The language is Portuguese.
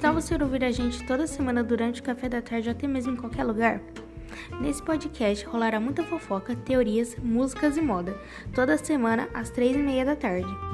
tal você ouvir a gente toda semana durante o café da tarde ou até mesmo em qualquer lugar? Nesse podcast rolará muita fofoca, teorias, músicas e moda, toda semana às três e meia da tarde.